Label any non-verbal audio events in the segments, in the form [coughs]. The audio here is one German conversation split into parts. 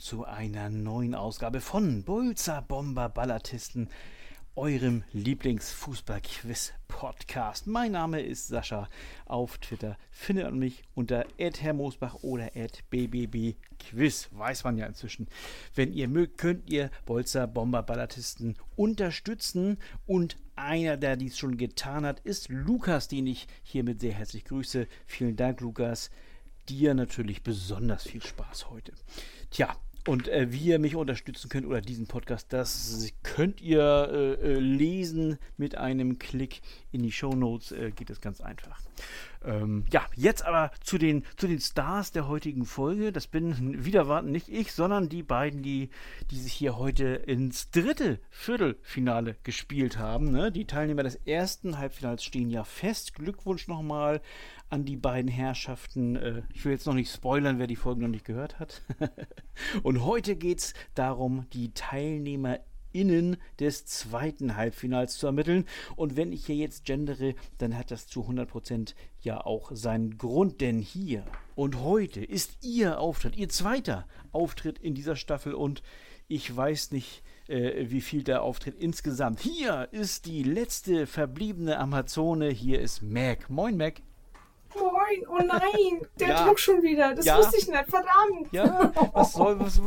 willkommen zu einer neuen Ausgabe von Bulzer Bomber Ballatisten, eurem Lieblingsfußball-Quiz-Podcast. Mein Name ist Sascha. Auf Twitter findet man mich unter @herrmosbach oder @bbbquiz. Weiß man ja inzwischen. Wenn ihr mögt, könnt ihr Bolzer Bomber Ballatisten unterstützen und einer, der dies schon getan hat, ist Lukas, den ich hiermit sehr herzlich grüße. Vielen Dank, Lukas dir natürlich besonders viel Spaß heute. Tja, und äh, wie ihr mich unterstützen könnt oder diesen Podcast, das könnt ihr äh, äh lesen mit einem Klick in die Show Notes. Äh, geht das ganz einfach. Ähm, ja, jetzt aber zu den, zu den Stars der heutigen Folge. Das bin [laughs] wieder warten nicht ich, sondern die beiden, die, die sich hier heute ins dritte Viertelfinale gespielt haben. Ne? Die Teilnehmer des ersten Halbfinals stehen ja fest. Glückwunsch nochmal an die beiden Herrschaften. Äh, ich will jetzt noch nicht spoilern, wer die Folge noch nicht gehört hat. [laughs] Und heute geht es darum, die Teilnehmer innen des zweiten Halbfinals zu ermitteln. Und wenn ich hier jetzt gendere, dann hat das zu 100% ja auch seinen Grund, denn hier und heute ist Ihr Auftritt, Ihr zweiter Auftritt in dieser Staffel und ich weiß nicht, äh, wie viel der Auftritt insgesamt. Hier ist die letzte verbliebene Amazone, hier ist Mac. Moin Mac. Moin, oh nein, der ja. Druck schon wieder. Das ja. wusste ich nicht, verdammt. Ja, was soll, was,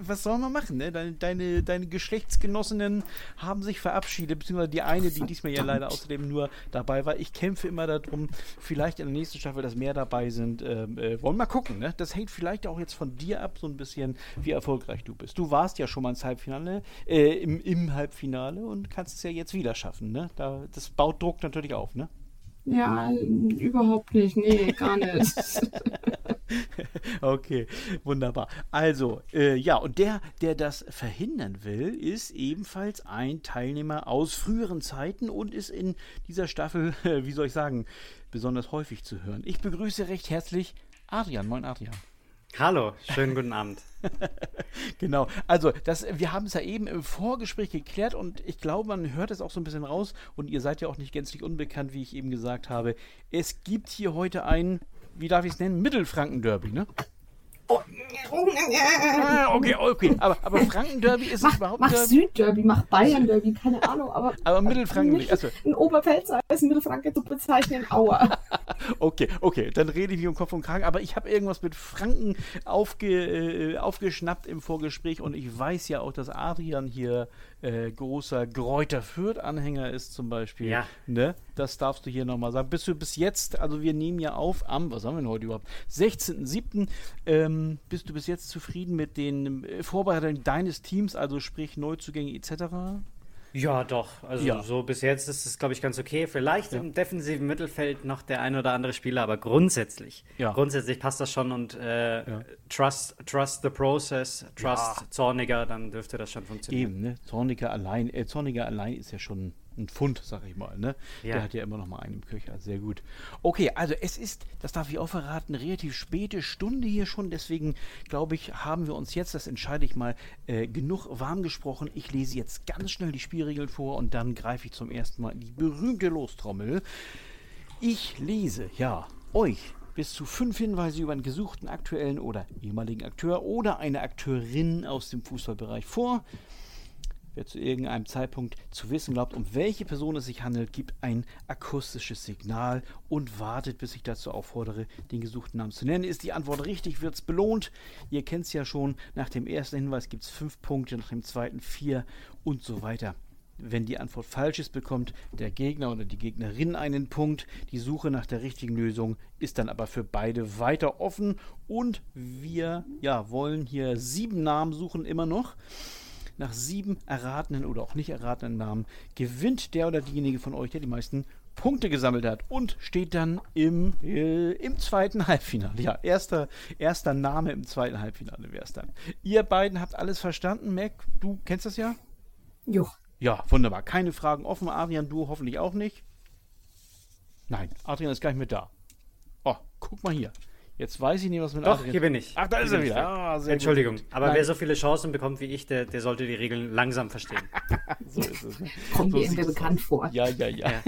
was soll man machen? Ne? Deine, deine, deine Geschlechtsgenossinnen haben sich verabschiedet, beziehungsweise die eine, die diesmal ja leider außerdem nur dabei war. Ich kämpfe immer darum, vielleicht in der nächsten Staffel, dass mehr dabei sind. Ähm, äh, wollen wir mal gucken. Ne? Das hängt vielleicht auch jetzt von dir ab, so ein bisschen, wie erfolgreich du bist. Du warst ja schon mal ins Halbfinale, äh, im, im Halbfinale und kannst es ja jetzt wieder schaffen. Ne? Da, das baut Druck natürlich auf, ne? Ja, überhaupt nicht. Nee, gar nicht. [laughs] okay, wunderbar. Also, äh, ja, und der, der das verhindern will, ist ebenfalls ein Teilnehmer aus früheren Zeiten und ist in dieser Staffel, äh, [laughs] wie soll ich sagen, besonders häufig zu hören. Ich begrüße recht herzlich Adrian. Moin, Adrian. Hallo, schönen guten Abend. [laughs] genau, also das, wir haben es ja eben im Vorgespräch geklärt und ich glaube, man hört es auch so ein bisschen raus und ihr seid ja auch nicht gänzlich unbekannt, wie ich eben gesagt habe. Es gibt hier heute ein, wie darf ich es nennen, Mittelfranken-Derby, ne? Ah, okay, okay. Aber, aber Franken-Derby ist mach, es überhaupt Mach Süd-Derby, mach Bayern-Derby, keine Ahnung. Aber, aber Mittelfranken nicht. Also. In Oberpfälzer ist Mittelfranken zu bezeichnen, Aua. [laughs] okay, okay, dann rede ich wie um Kopf und Kragen. Aber ich habe irgendwas mit Franken aufge, äh, aufgeschnappt im Vorgespräch und ich weiß ja auch, dass Adrian hier äh, großer Gräuter Fürth-Anhänger ist zum Beispiel. Ja. Ne? Das darfst du hier nochmal sagen. Bist du bis jetzt, also wir nehmen ja auf am, was haben wir denn heute überhaupt? 16.07. Ähm, bist du bis jetzt zufrieden mit den äh, Vorbereitungen deines Teams, also sprich Neuzugänge etc.? Ja, doch. Also ja. so bis jetzt ist es, glaube ich, ganz okay. Vielleicht ja. im defensiven Mittelfeld noch der ein oder andere Spieler, aber grundsätzlich, ja. grundsätzlich passt das schon und äh, trust, trust the process, trust Zorniger, dann dürfte das schon funktionieren. Eben, ne? Zorniger allein, äh, Zorniger allein ist ja schon ein Pfund, sag ich mal. Ne? Ja. Der hat ja immer noch mal einen im Köcher. Sehr gut. Okay, also es ist, das darf ich auch verraten, relativ späte Stunde hier schon. Deswegen glaube ich, haben wir uns jetzt, das entscheide ich mal, äh, genug warm gesprochen. Ich lese jetzt ganz schnell die Spielregeln vor und dann greife ich zum ersten Mal in die berühmte Lostrommel. Ich lese, ja, euch bis zu fünf Hinweise über einen gesuchten aktuellen oder ehemaligen Akteur oder eine Akteurin aus dem Fußballbereich vor. Wer zu irgendeinem Zeitpunkt zu wissen glaubt, um welche Person es sich handelt, gibt ein akustisches Signal und wartet, bis ich dazu auffordere, den gesuchten Namen zu nennen. Ist die Antwort richtig, wird es belohnt. Ihr kennt es ja schon. Nach dem ersten Hinweis gibt es fünf Punkte, nach dem zweiten vier und so weiter. Wenn die Antwort falsch ist, bekommt der Gegner oder die Gegnerin einen Punkt. Die Suche nach der richtigen Lösung ist dann aber für beide weiter offen und wir ja, wollen hier sieben Namen suchen immer noch. Nach sieben erratenen oder auch nicht erratenen Namen gewinnt der oder diejenige von euch, der die meisten Punkte gesammelt hat und steht dann im, äh, im zweiten Halbfinale. Ja, erster, erster Name im zweiten Halbfinale wäre es dann. Ihr beiden habt alles verstanden. Mac, du kennst das ja? Jo. Ja, wunderbar. Keine Fragen offen. Adrian, du hoffentlich auch nicht. Nein, Adrian ist gar nicht mit da. Oh, guck mal hier. Jetzt weiß ich nicht, was mit Doch, Adrian. hier bin ich. Ach, da ist er wieder. Ah, Entschuldigung, gut. aber Nein. wer so viele Chancen bekommt wie ich, der, der sollte die Regeln langsam verstehen. [laughs] so ist es. Ne? Kommt so mir irgendwie bekannt vor. Ja, ja, ja. ja.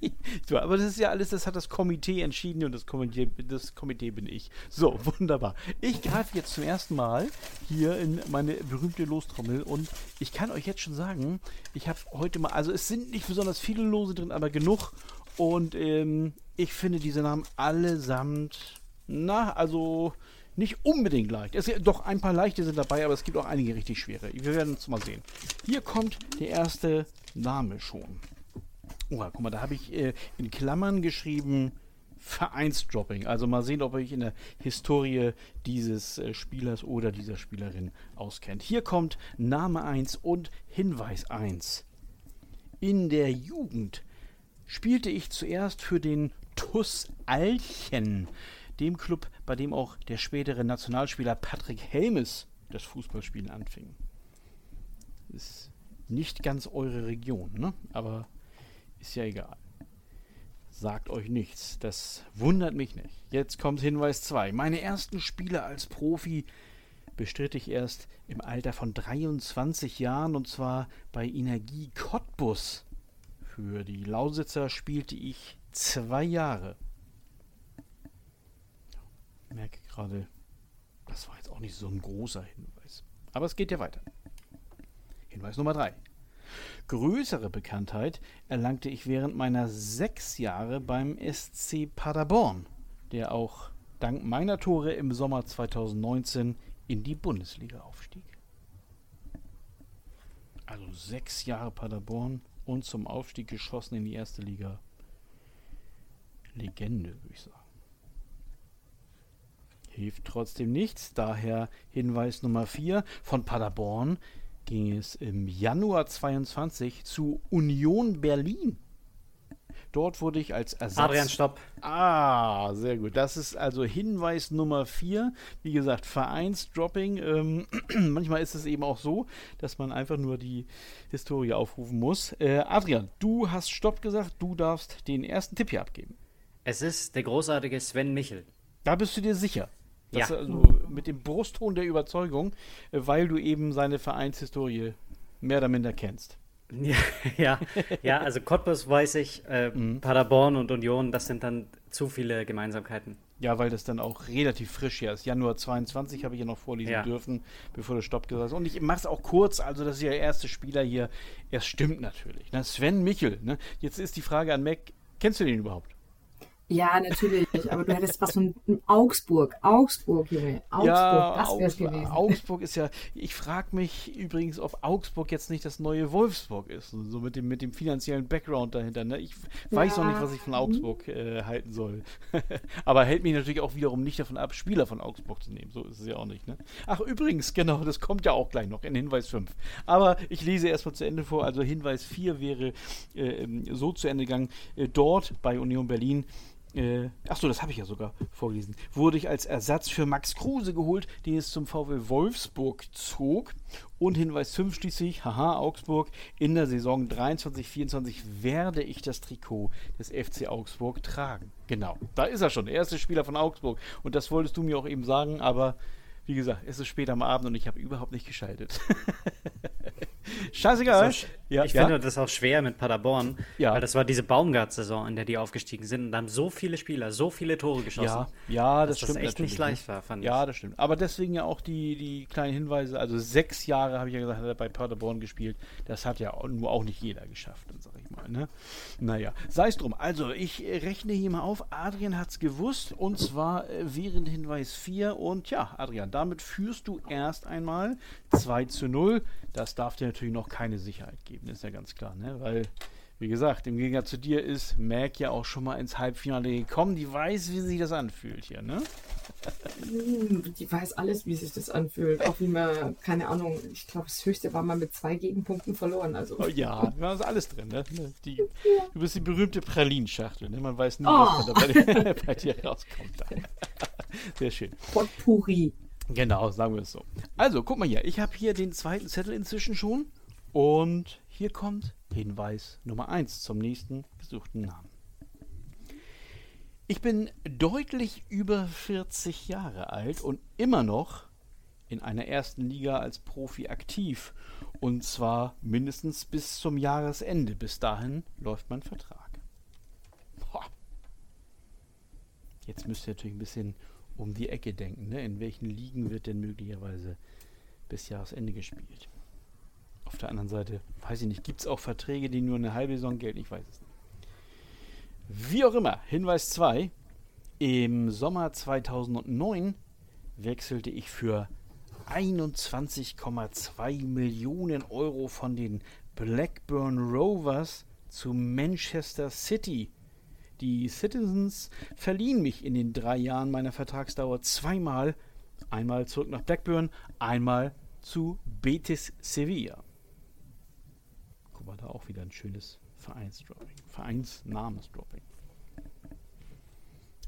[laughs] so, aber das ist ja alles, das hat das Komitee entschieden und das Komitee, das Komitee bin ich. So, [laughs] wunderbar. Ich greife jetzt zum ersten Mal hier in meine berühmte Lostrommel und ich kann euch jetzt schon sagen, ich habe heute mal, also es sind nicht besonders viele Lose drin, aber genug und ähm, ich finde diese Namen allesamt, na, also nicht unbedingt leicht. Es, doch ein paar leichte sind dabei, aber es gibt auch einige richtig schwere. Wir werden es mal sehen. Hier kommt der erste Name schon. Oh, guck mal, da habe ich äh, in Klammern geschrieben Vereinsdropping. Also mal sehen, ob ihr euch in der Historie dieses äh, Spielers oder dieser Spielerin auskennt. Hier kommt Name 1 und Hinweis 1. In der Jugend spielte ich zuerst für den TUS Alchen, dem Club, bei dem auch der spätere Nationalspieler Patrick Helmes das Fußballspielen anfing. Ist nicht ganz eure Region, ne? aber ist ja egal. Sagt euch nichts. Das wundert mich nicht. Jetzt kommt Hinweis 2. Meine ersten Spiele als Profi bestritt ich erst im Alter von 23 Jahren und zwar bei Energie Cottbus. Für die Lausitzer spielte ich zwei Jahre. Merke gerade, das war jetzt auch nicht so ein großer Hinweis. Aber es geht ja weiter. Hinweis Nummer 3. Größere Bekanntheit erlangte ich während meiner sechs Jahre beim SC Paderborn, der auch dank meiner Tore im Sommer 2019 in die Bundesliga aufstieg. Also sechs Jahre Paderborn und zum Aufstieg geschossen in die erste Liga. Legende, würde ich sagen. Hilft trotzdem nichts, daher Hinweis Nummer 4 von Paderborn ging es im Januar 22 zu Union Berlin. Dort wurde ich als Ersatz. Adrian, stopp. Ah, sehr gut. Das ist also Hinweis Nummer 4. Wie gesagt, Vereinsdropping. Ähm, [clears throat] manchmal ist es eben auch so, dass man einfach nur die Historie aufrufen muss. Äh, Adrian, du hast Stopp gesagt. Du darfst den ersten Tipp hier abgeben. Es ist der großartige Sven Michel. Da bist du dir sicher. Das ja. Also mit dem Brustton der Überzeugung, äh, weil du eben seine Vereinshistorie mehr oder minder kennst. [laughs] Ja, ja, ja also Cottbus weiß ich, äh, mhm. Paderborn und Union, das sind dann zu viele Gemeinsamkeiten. Ja, weil das dann auch relativ frisch hier ist. Januar 22 habe ich ja noch vorlesen ja. dürfen, bevor du Stopp gesagt hast. Und ich mache es auch kurz, also das ist ja der erste Spieler hier. Er stimmt natürlich. Ne? Sven Michel. Ne? Jetzt ist die Frage an Mac, kennst du den überhaupt? Ja, natürlich. Aber du hättest was von Augsburg. Augsburg, Junge. Augsburg, ja, das wär's gewesen. Augsburg ist ja. Ich frage mich übrigens, ob Augsburg jetzt nicht das neue Wolfsburg ist. So mit dem, mit dem finanziellen Background dahinter. Ne? Ich weiß ja. noch nicht, was ich von Augsburg äh, halten soll. [laughs] Aber hält mich natürlich auch wiederum nicht davon ab, Spieler von Augsburg zu nehmen. So ist es ja auch nicht. Ne? Ach, übrigens, genau, das kommt ja auch gleich noch in Hinweis 5. Aber ich lese erstmal zu Ende vor. Also Hinweis 4 wäre äh, so zu Ende gegangen. Äh, dort bei Union Berlin äh, achso, das habe ich ja sogar vorgelesen, wurde ich als Ersatz für Max Kruse geholt, den es zum VW Wolfsburg zog. Und Hinweis 5 schließlich, haha, Augsburg, in der Saison 23-24 werde ich das Trikot des FC Augsburg tragen. Genau, da ist er schon, der erste Spieler von Augsburg. Und das wolltest du mir auch eben sagen, aber wie gesagt, es ist spät am Abend und ich habe überhaupt nicht geschaltet. [laughs] Scheißegal. Auch, ja, ich ja. finde das auch schwer mit Paderborn, ja. weil das war diese Baumgart-Saison, in der die aufgestiegen sind und da haben so viele Spieler, so viele Tore geschossen. Ja, ja das stimmt. Das echt nicht leicht war, fand ich. Ja, das stimmt. Aber deswegen ja auch die, die kleinen Hinweise. Also sechs Jahre, habe ich ja gesagt, hat er bei Paderborn gespielt. Das hat ja nur auch nicht jeder geschafft, sag ich mal. Ne? Naja, sei es drum. Also, ich rechne hier mal auf. Adrian hat es gewusst und zwar äh, während Hinweis 4. Und ja, Adrian, damit führst du erst einmal 2 zu 0. Das darf dir natürlich noch keine Sicherheit geben, ist ja ganz klar, ne? Weil, wie gesagt, im Gegensatz zu dir ist Mac ja auch schon mal ins Halbfinale gekommen. Die weiß, wie sich das anfühlt hier, ne? Die weiß alles, wie sich das anfühlt. Auch wie man, keine Ahnung, ich glaube, das höchste war mal mit zwei Gegenpunkten verloren. Also. Oh ja, da ist alles drin, ne? Die, du bist die berühmte Pralinschachtel, ne? Man weiß nie, oh. was da bei, dir [laughs] rauskommt. [laughs] Sehr schön. Potpourri. Genau, sagen wir es so. Also, guck mal hier. Ich habe hier den zweiten Zettel inzwischen schon. Und hier kommt Hinweis Nummer 1 zum nächsten gesuchten Namen. Ich bin deutlich über 40 Jahre alt und immer noch in einer ersten Liga als Profi aktiv. Und zwar mindestens bis zum Jahresende. Bis dahin läuft mein Vertrag. Jetzt müsst ihr natürlich ein bisschen um die Ecke denken. Ne? In welchen Ligen wird denn möglicherweise bis Jahresende gespielt? Auf der anderen Seite, weiß ich nicht, gibt es auch Verträge, die nur eine halbe Saison gelten? Ich weiß es nicht. Wie auch immer, Hinweis 2. Im Sommer 2009 wechselte ich für 21,2 Millionen Euro von den Blackburn Rovers zu Manchester City. Die Citizens verliehen mich in den drei Jahren meiner Vertragsdauer zweimal. Einmal zurück nach Blackburn, einmal zu Betis Sevilla. Guck mal, da auch wieder ein schönes Vereinsdropping. Vereinsnamensdropping.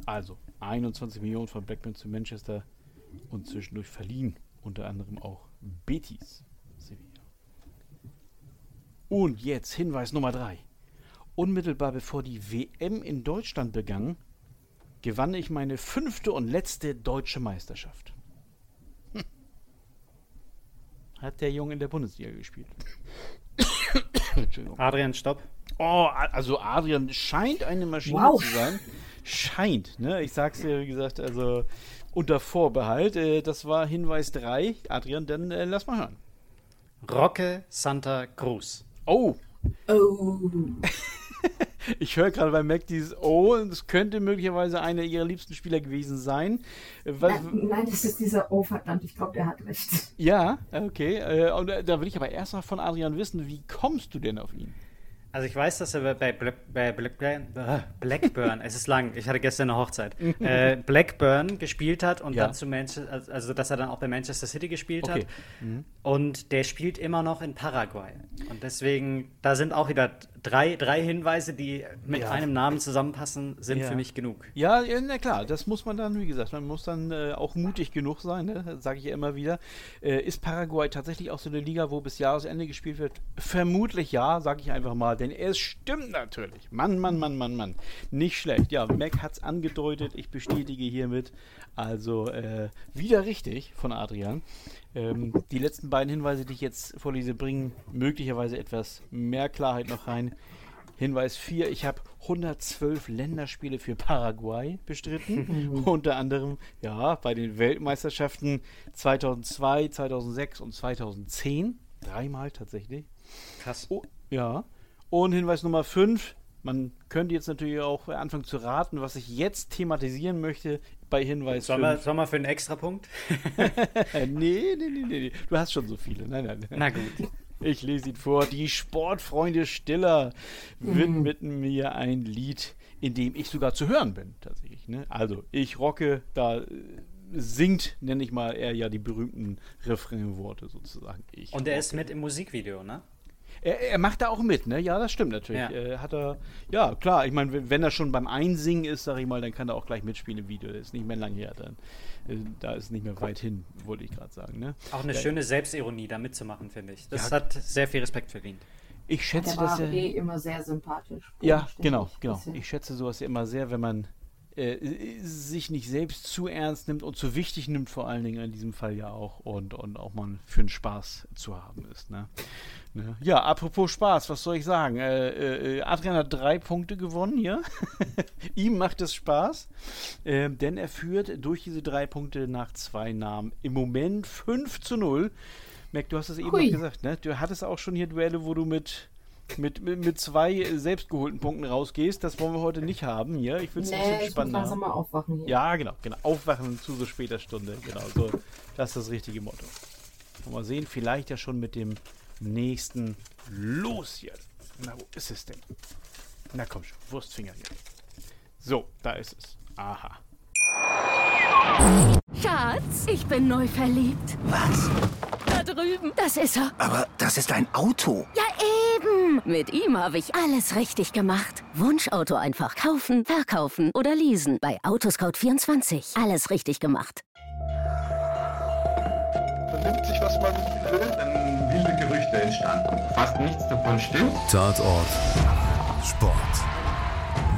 Also 21 Millionen von Blackburn zu Manchester und zwischendurch verliehen. Unter anderem auch Betis Sevilla. Und jetzt Hinweis Nummer 3. Unmittelbar bevor die WM in Deutschland begann, gewann ich meine fünfte und letzte deutsche Meisterschaft. Hm. Hat der Junge in der Bundesliga gespielt. [coughs] Adrian, stopp. Oh, also Adrian scheint eine Maschine wow. zu sein. Scheint, ne? Ich sag's dir, wie gesagt, also unter Vorbehalt. Äh, das war Hinweis 3. Adrian, dann äh, lass mal hören. Rocke Santa Cruz. Oh. Oh. [laughs] ich höre gerade bei Mac dieses Oh, und es könnte möglicherweise einer ihrer liebsten Spieler gewesen sein. Was, nein, nein, das ist dieser Oh, verdammt, ich glaube, der hat recht. Ja, okay. Äh, und da will ich aber erst mal von Adrian wissen, wie kommst du denn auf ihn? Also ich weiß, dass er bei, Black, bei Blackburn, Blackburn, es ist lang, ich hatte gestern eine Hochzeit, äh, Blackburn gespielt hat und ja. dann zu Manchester, also dass er dann auch bei Manchester City gespielt okay. hat. Mhm. Und der spielt immer noch in Paraguay. Und deswegen, da sind auch wieder drei, drei Hinweise, die mit ja. einem Namen zusammenpassen, sind ja. für mich genug. Ja, na klar, das muss man dann, wie gesagt, man muss dann äh, auch mutig genug sein, ne? sage ich ja immer wieder. Äh, ist Paraguay tatsächlich auch so eine Liga, wo bis Jahresende gespielt wird? Vermutlich ja, sage ich einfach mal, denn es stimmt natürlich. Mann, Mann, Mann, Mann, Mann. Nicht schlecht. Ja, Mac hat es angedeutet, ich bestätige hiermit. Also äh, wieder richtig von Adrian. Ähm, die letzten beiden Hinweise, die ich jetzt vorlese, bringen möglicherweise etwas mehr Klarheit noch rein. Hinweis 4, ich habe 112 Länderspiele für Paraguay bestritten. Unter anderem, ja, bei den Weltmeisterschaften 2002, 2006 und 2010. Dreimal tatsächlich. Krass. Oh, ja. Und Hinweis Nummer 5, man könnte jetzt natürlich auch anfangen zu raten, was ich jetzt thematisieren möchte bei Hinweis Sollen wir, soll für einen Extrapunkt? [laughs] nee, nee, nee, nee. Du hast schon so viele. Nein, nein. Na gut. Ich lese ihn vor. Die Sportfreunde Stiller widmeten mhm. mir ein Lied, in dem ich sogar zu hören bin, tatsächlich. Ne? Also, ich rocke, da äh, singt, nenne ich mal, er ja die berühmten Refrainworte sozusagen. Ich Und er ist mit im Musikvideo, ne? Er, er, macht da auch mit, ne? Ja, das stimmt natürlich. Ja, äh, hat er, ja klar, ich meine, wenn er schon beim Einsingen ist, sag ich mal, dann kann er auch gleich mitspielen im Video. Das ist nicht mehr lang her. Dann, äh, da ist nicht mehr weit hin, wollte ich gerade sagen. Ne? Auch eine ja, schöne Selbstironie, da mitzumachen, finde ich. Das ja, hat sehr viel Respekt verdient. Ich schätze, der war dass er. eh immer sehr sympathisch. Ja, genau, genau. Ich schätze sowas immer sehr, wenn man äh, sich nicht selbst zu ernst nimmt und zu wichtig nimmt, vor allen Dingen in diesem Fall ja auch und, und auch mal für einen Spaß zu haben ist. Ne? Ne? Ja, apropos Spaß, was soll ich sagen? Äh, äh, Adrian hat drei Punkte gewonnen hier. [laughs] Ihm macht es Spaß, äh, denn er führt durch diese drei Punkte nach zwei Namen im Moment 5 zu 0. Mac, du hast es eben noch gesagt, ne? Du hattest auch schon hier Duelle, wo du mit mit, mit, mit zwei selbstgeholten Punkten rausgehst. Das wollen wir heute nicht haben hier. Ich will es nee, ein bisschen spannender. Ich mal aufwachen hier. Ja, genau, genau. Aufwachen zu so später Stunde. Genau, so. Das ist das richtige Motto. Mal sehen, vielleicht ja schon mit dem nächsten los jetzt. Na, wo ist es denn? Na komm schon, Wurstfinger hier. So, da ist es. Aha. Schatz, ich bin neu verliebt. Was? Da drüben. Das ist er. Aber das ist ein Auto. Ja, eben. Mit ihm habe ich alles richtig gemacht. Wunschauto einfach kaufen, verkaufen oder leasen. Bei Autoscout24. Alles richtig gemacht. Man nimmt sich, was man will. Gerüchte entstanden. Fast nichts davon stimmt. Tatort. Sport.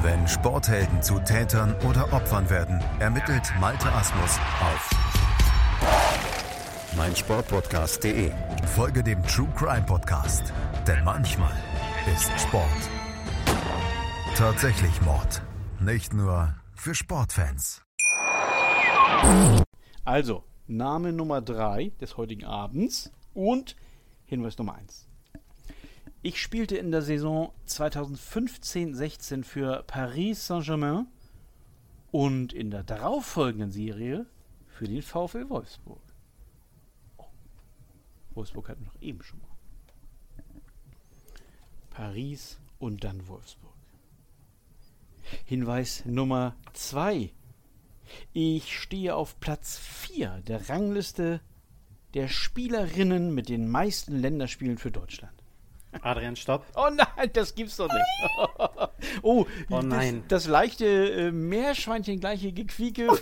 Wenn Sporthelden zu Tätern oder Opfern werden, ermittelt Malte Asmus auf meinsportpodcast.de. Folge dem True Crime Podcast, denn manchmal ist Sport tatsächlich Mord. Nicht nur für Sportfans. Also, Name Nummer 3 des heutigen Abends und Hinweis Nummer 1. Ich spielte in der Saison 2015-16 für Paris Saint-Germain und in der darauffolgenden Serie für den VfL Wolfsburg. Oh. Wolfsburg hatten wir noch eben schon mal. Paris und dann Wolfsburg. Hinweis Nummer 2. Ich stehe auf Platz 4 der Rangliste der Spielerinnen mit den meisten Länderspielen für Deutschland. Adrian, stopp. Oh nein, das gibt's doch nicht. oh, oh nein. Das, das leichte äh, Meerschweinchen-gleiche Gequieke. [laughs] so, so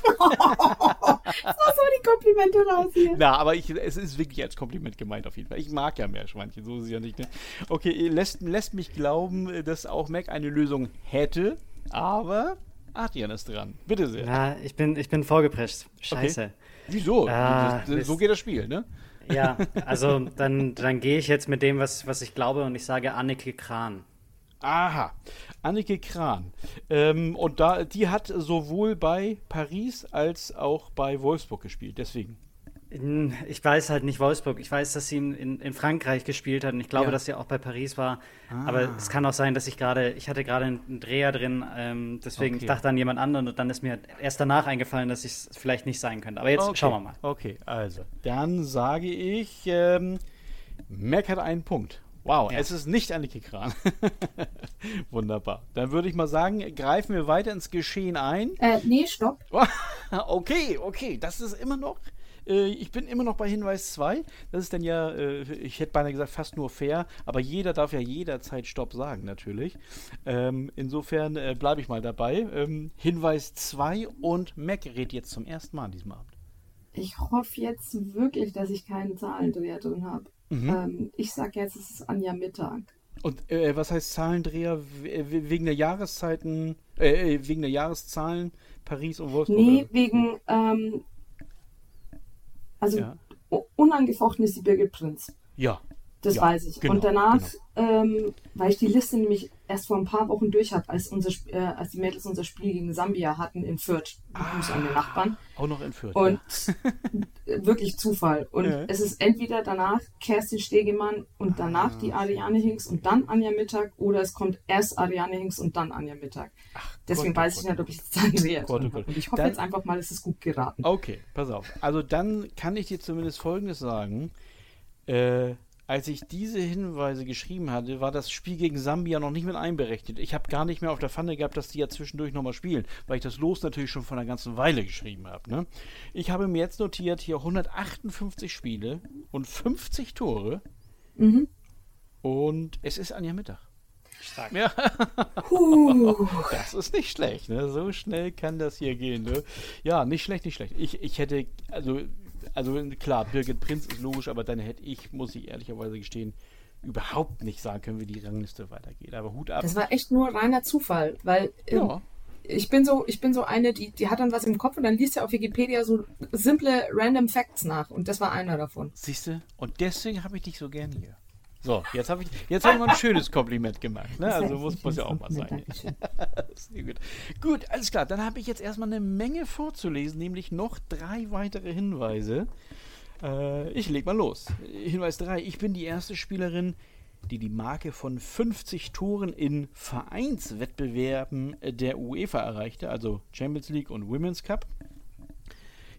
die Komplimente raus hier. Na, aber ich, es ist wirklich als Kompliment gemeint auf jeden Fall. Ich mag ja Meerschweinchen, so ist es ja nicht. Ne? Okay, lässt, lässt mich glauben, dass auch Mac eine Lösung hätte, aber Adrian ist dran. Bitte sehr. Ja, ich bin, ich bin vorgeprescht. Scheiße. Okay. Wieso? Ah, das, so geht das Spiel, ne? Ja, [laughs] also dann, dann gehe ich jetzt mit dem, was, was ich glaube, und ich sage Anneke Kran. Aha, Anneke Kran. Ähm, und da, die hat sowohl bei Paris als auch bei Wolfsburg gespielt, deswegen. Ich weiß halt nicht Wolfsburg. Ich weiß, dass sie in, in Frankreich gespielt hat und ich glaube, ja. dass sie auch bei Paris war. Ah. Aber es kann auch sein, dass ich gerade, ich hatte gerade einen Dreher drin, ähm, deswegen okay. ich dachte an jemand anderen und dann ist mir erst danach eingefallen, dass ich es vielleicht nicht sein könnte. Aber jetzt okay. schauen wir mal. Okay, also dann sage ich, ähm, Mac hat einen Punkt. Wow, ja. es ist nicht Annike Kran. [laughs] Wunderbar. Dann würde ich mal sagen, greifen wir weiter ins Geschehen ein. Äh, nee, stopp. [laughs] okay, okay, das ist immer noch äh, ich bin immer noch bei Hinweis 2. Das ist dann ja, äh, ich hätte beinahe gesagt, fast nur fair, aber jeder darf ja jederzeit Stopp sagen, natürlich. Ähm, insofern äh, bleibe ich mal dabei. Ähm, Hinweis 2 und Mac redet jetzt zum ersten Mal an diesem Abend. Ich hoffe jetzt wirklich, dass ich keinen Zahlendreher drin habe. Mhm. Ähm, ich sage jetzt, es ist Anja Mittag. Und äh, was heißt Zahlendreher wegen der Jahreszeiten, äh, äh, wegen der Jahreszahlen Paris und Wolfsburg? Nee, wegen ähm, also ja. unangefochten ist die Birgit Prinz. Ja. Das ja, weiß ich. Genau, und danach, genau. ähm, weil ich die Liste nämlich erst vor ein paar Wochen durch habe, als, unser, äh, als die Mädels unser Spiel gegen Sambia hatten in Fürth. Ah, an den Nachbarn. Auch noch in Fürth. Und ja. [laughs] wirklich Zufall. Und ja. es ist entweder danach Kerstin Stegemann und danach ah. die Ariane Hinks und dann Anja Mittag oder es kommt erst Ariane Hinks und dann Anja Mittag. Ach, Deswegen Gott, weiß Gott, ich nicht, ob ich es dann sehe. Und ich hoffe dann, jetzt einfach mal, es ist gut geraten. Okay, pass auf. Also dann kann ich dir zumindest Folgendes sagen. Äh, als ich diese Hinweise geschrieben hatte, war das Spiel gegen Sambia noch nicht mit einberechnet. Ich habe gar nicht mehr auf der Pfanne gehabt, dass die ja zwischendurch nochmal spielen, weil ich das Los natürlich schon von einer ganzen Weile geschrieben habe. Ne? Ich habe mir jetzt notiert hier 158 Spiele und 50 Tore. Mhm. Und es ist Anja Mittag. Stark. Ja. [laughs] das ist nicht schlecht, ne? So schnell kann das hier gehen, ne? Ja, nicht schlecht, nicht schlecht. Ich, ich hätte, also also klar, Birgit Prinz ist logisch, aber dann hätte ich, muss ich ehrlicherweise gestehen, überhaupt nicht sagen können, wie die Rangliste weitergeht. Aber Hut ab. Das war echt nur reiner Zufall, weil ähm, ja. ich bin so, ich bin so eine, die, die hat dann was im Kopf und dann liest ja auf Wikipedia so simple random Facts nach und das war einer davon. Siehst du? Und deswegen habe ich dich so gern hier. So, jetzt habe ich jetzt hab ich mal ein schönes Kompliment gemacht. Ne? Also muss, muss ja auch mal sein. [laughs] Sehr gut. gut, alles klar. Dann habe ich jetzt erstmal eine Menge vorzulesen, nämlich noch drei weitere Hinweise. Äh, ich leg mal los. Hinweis 3. Ich bin die erste Spielerin, die die Marke von 50 Toren in Vereinswettbewerben der UEFA erreichte, also Champions League und Women's Cup.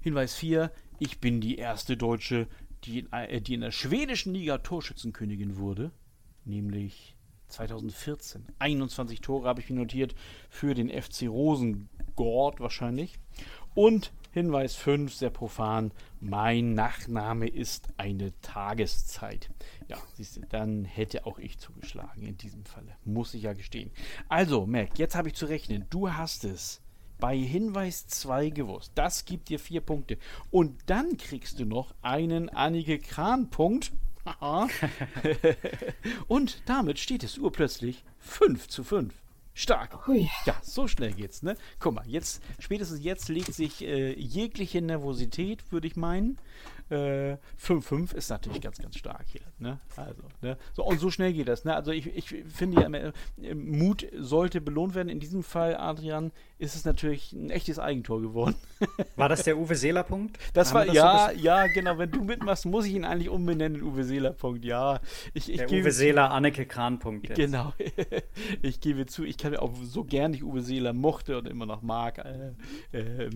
Hinweis 4. Ich bin die erste Deutsche, die, äh, die in der schwedischen Liga Torschützenkönigin wurde, nämlich 2014. 21 Tore habe ich mir notiert für den FC Rosengord wahrscheinlich. Und Hinweis 5, sehr profan, mein Nachname ist eine Tageszeit. Ja, siehst du, dann hätte auch ich zugeschlagen in diesem Falle. Muss ich ja gestehen. Also, Mac, jetzt habe ich zu rechnen. Du hast es bei Hinweis 2 gewusst. Das gibt dir vier Punkte. Und dann kriegst du noch einen Annike Kran-Punkt. [laughs] und damit steht es urplötzlich 5 zu 5. Stark. Hui. Ja, so schnell geht's, ne? Guck mal, jetzt, spätestens jetzt legt sich äh, jegliche Nervosität, würde ich meinen. 5-5 äh, ist natürlich ganz, ganz stark hier. Ne? Also, ne? So, und so schnell geht das. Ne? Also ich, ich finde ja, äh, Mut sollte belohnt werden. In diesem Fall, Adrian, ist es natürlich ein echtes Eigentor geworden. [laughs] War das der Uwe Seeler-Punkt? Das war, das ja, so ja, genau. Wenn du mitmachst, muss ich ihn eigentlich umbenennen, Uwe Seeler-Punkt. Ja. Ich, ich der Uwe Seeler, Anneke Kran-Punkt. Genau. [laughs] ich gebe zu, ich kann auch so gern ich Uwe Seeler mochte und immer noch mag. Äh, äh,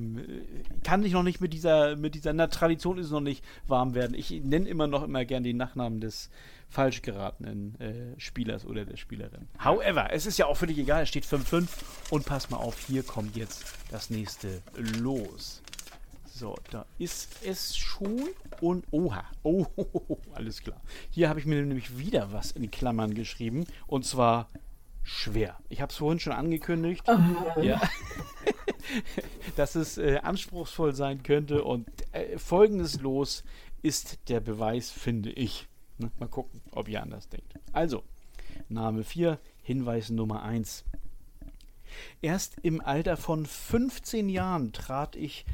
kann ich noch nicht mit dieser, mit dieser, na, Tradition ist noch nicht warm werden. Ich nenne immer noch immer gern den Nachnamen des falsch geratenen äh, Spielers oder der Spielerin. However, es ist ja auch völlig egal, es steht 5-5 und pass mal auf, hier kommt jetzt das nächste los. So, da ist es schon und oha, oh, [laughs] alles klar. Hier habe ich mir nämlich wieder was in Klammern geschrieben und zwar schwer. Ich habe es vorhin schon angekündigt, oh. [laughs] ja, [laughs] [laughs] dass es äh, anspruchsvoll sein könnte und äh, folgendes Los ist der Beweis, finde ich. Ne? Mal gucken, ob ihr anders denkt. Also, Name 4, Hinweis Nummer 1. Erst im Alter von 15 Jahren trat ich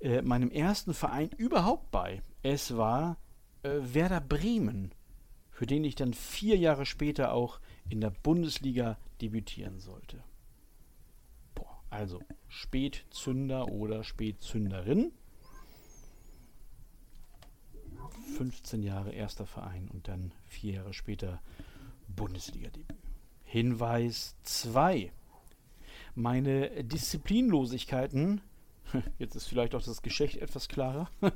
äh, meinem ersten Verein überhaupt bei. Es war äh, Werder Bremen, für den ich dann vier Jahre später auch in der Bundesliga debütieren sollte. Also Spätzünder oder Spätzünderin. 15 Jahre erster Verein und dann vier Jahre später Bundesliga-Debüt. Hinweis 2. Meine Disziplinlosigkeiten, [laughs] jetzt ist vielleicht auch das Geschlecht etwas klarer, [laughs]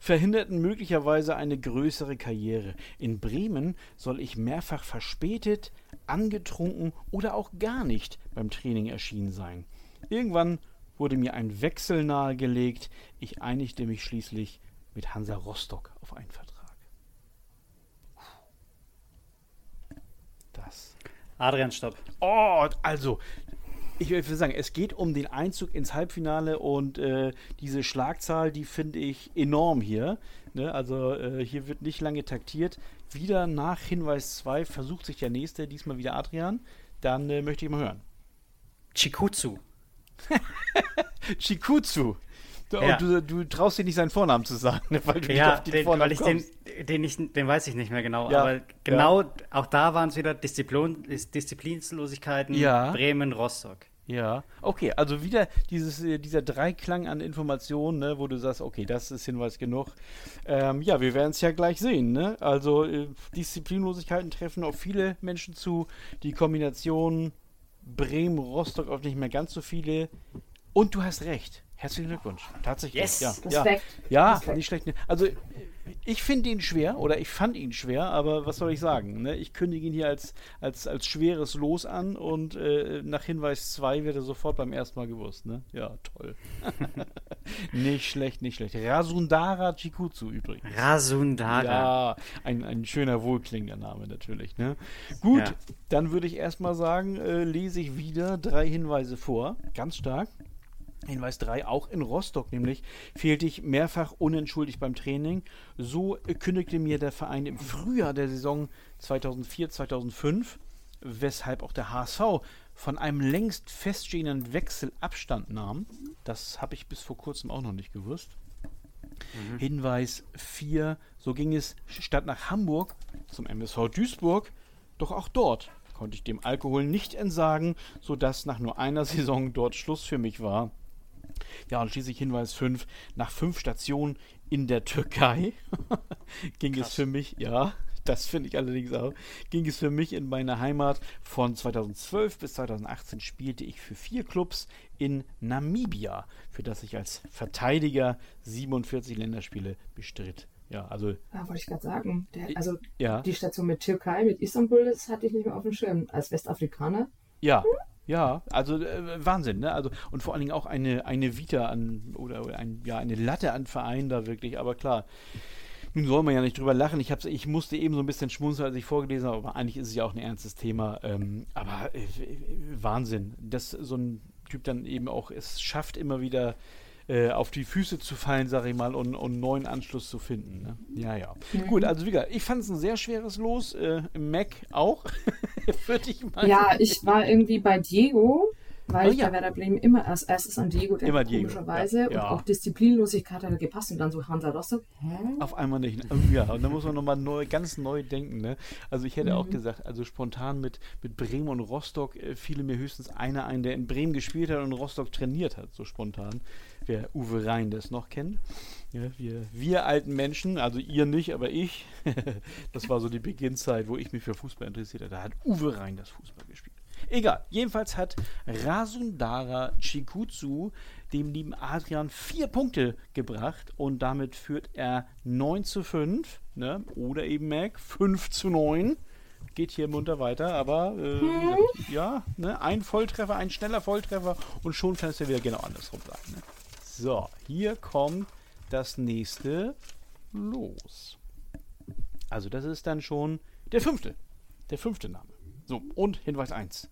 verhinderten möglicherweise eine größere Karriere. In Bremen soll ich mehrfach verspätet, angetrunken oder auch gar nicht beim Training erschienen sein. Irgendwann wurde mir ein Wechsel nahegelegt. Ich einigte mich schließlich mit Hansa Rostock auf einen Vertrag. Das. Adrian, stopp. Oh, also, ich würde sagen, es geht um den Einzug ins Halbfinale und äh, diese Schlagzahl, die finde ich enorm hier. Ne? Also äh, hier wird nicht lange taktiert. Wieder nach Hinweis 2 versucht sich der nächste, diesmal wieder Adrian. Dann äh, möchte ich mal hören. Chikutsu. [laughs] Chikutsu. Ja. Und du, du, traust dir nicht seinen Vornamen zu sagen, [laughs] weil du ja, nicht auf den, den Vornamen weil ich kommst. Den, den, ich, den weiß ich nicht mehr genau. Ja. Aber genau, ja. auch da waren es wieder Disziplin, Disziplinlosigkeiten. Ja. Bremen, Rostock. Ja, okay, also wieder dieses, äh, dieser Dreiklang an Informationen, ne, wo du sagst, okay, das ist Hinweis genug. Ähm, ja, wir werden es ja gleich sehen. Ne? Also äh, Disziplinlosigkeiten treffen auf viele Menschen zu. Die Kombination Bremen, Rostock auf nicht mehr ganz so viele. Und du hast recht. Herzlichen Glückwunsch. Tatsächlich. Yes. Ja, Respekt. ja, Respekt. nicht schlecht. Also ich finde ihn schwer oder ich fand ihn schwer, aber was soll ich sagen? Ne? Ich kündige ihn hier als, als, als schweres Los an und äh, nach Hinweis 2 wird er sofort beim ersten Mal gewusst. Ne? Ja, toll. [laughs] nicht schlecht, nicht schlecht. Rasundara Chikutsu übrigens. Rasundara. Ja, ein, ein schöner, wohlklingender Name natürlich. Ne? Gut, ja. dann würde ich erstmal sagen, äh, lese ich wieder drei Hinweise vor. Ganz stark. Hinweis 3, auch in Rostock nämlich, fehlte ich mehrfach unentschuldigt beim Training. So kündigte mir der Verein im Frühjahr der Saison 2004-2005, weshalb auch der HSV von einem längst feststehenden Wechsel Abstand nahm. Das habe ich bis vor kurzem auch noch nicht gewusst. Mhm. Hinweis 4, so ging es statt nach Hamburg zum MSV Duisburg, doch auch dort konnte ich dem Alkohol nicht entsagen, sodass nach nur einer [laughs] Saison dort Schluss für mich war. Ja, und schließlich Hinweis 5. Nach fünf Stationen in der Türkei [laughs] ging Krass. es für mich, ja, das finde ich allerdings auch, ging es für mich in meiner Heimat. Von 2012 bis 2018 spielte ich für vier Clubs in Namibia, für das ich als Verteidiger 47 Länderspiele bestritt. Ja, also. Ja, wollte ich gerade sagen. Der, also ja. die Station mit Türkei, mit Istanbul, das hatte ich nicht mehr auf dem Schirm. Als Westafrikaner. Ja? Ja, also äh, Wahnsinn, ne? Also und vor allen Dingen auch eine, eine Vita an oder, oder ein, ja, eine Latte an Vereinen da wirklich, aber klar. Nun soll man ja nicht drüber lachen. Ich, hab's, ich musste eben so ein bisschen schmunzeln, als ich vorgelesen habe, aber eigentlich ist es ja auch ein ernstes Thema. Ähm, aber äh, Wahnsinn, dass so ein Typ dann eben auch es schafft, immer wieder äh, auf die Füße zu fallen, sag ich mal, und, und neuen Anschluss zu finden. Ne? Ja, ja. Mhm. Gut, also wie gesagt, ich fand es ein sehr schweres Los. Äh, Mac auch, [laughs] würde ich mal. Ja, ich war irgendwie bei Diego. weil oh, ja. Werder Bremen immer als erstes an Diego denkt, immer Diego. komischerweise. Ja, ja. Und auch Disziplinlosigkeit hat er gepasst und dann so Hansa Rostock. Hä? Auf einmal nicht. Ja, und da muss man nochmal neu, ganz neu denken. Ne? Also ich hätte mhm. auch gesagt, also spontan mit, mit Bremen und Rostock äh, fiele mir höchstens einer ein, der in Bremen gespielt hat und Rostock trainiert hat, so spontan. Wer Uwe Rhein das noch kennt. Ja, wir, wir alten Menschen, also ihr nicht, aber ich, [laughs] das war so die Beginnzeit, wo ich mich für Fußball interessiert habe. Da hat Uwe Rhein das Fußball gespielt. Egal, jedenfalls hat Rasundara Chikutsu dem lieben Adrian vier Punkte gebracht und damit führt er 9 zu 5, ne? oder eben Mac 5 zu 9. Geht hier munter weiter, aber äh, hm. ja, ne? ein Volltreffer, ein schneller Volltreffer und schon kann es ja wieder genau andersrum sein. Ne? So, hier kommt das nächste los. Also das ist dann schon der fünfte. Der fünfte Name. So, und Hinweis 1.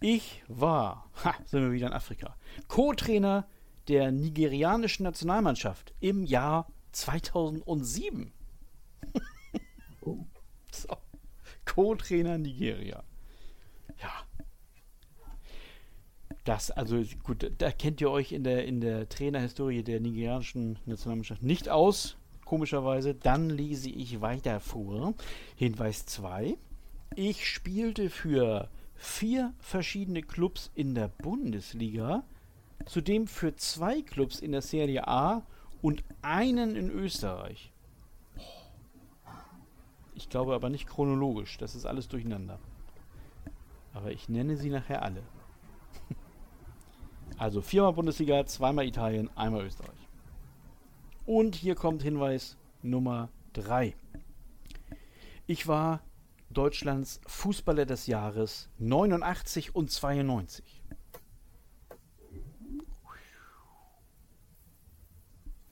Ich war, ha, sind wir wieder in Afrika, Co-Trainer der nigerianischen Nationalmannschaft im Jahr 2007. [laughs] so. Co-Trainer Nigeria. Ja. Das, also gut, da kennt ihr euch in der, in der Trainerhistorie der nigerianischen Nationalmannschaft nicht aus, komischerweise. Dann lese ich weiter vor. Hinweis 2. Ich spielte für vier verschiedene Clubs in der Bundesliga, zudem für zwei Clubs in der Serie A und einen in Österreich. Ich glaube aber nicht chronologisch, das ist alles durcheinander. Aber ich nenne sie nachher alle. Also viermal Bundesliga, zweimal Italien, einmal Österreich. Und hier kommt Hinweis Nummer 3. Ich war Deutschlands Fußballer des Jahres 89 und 92.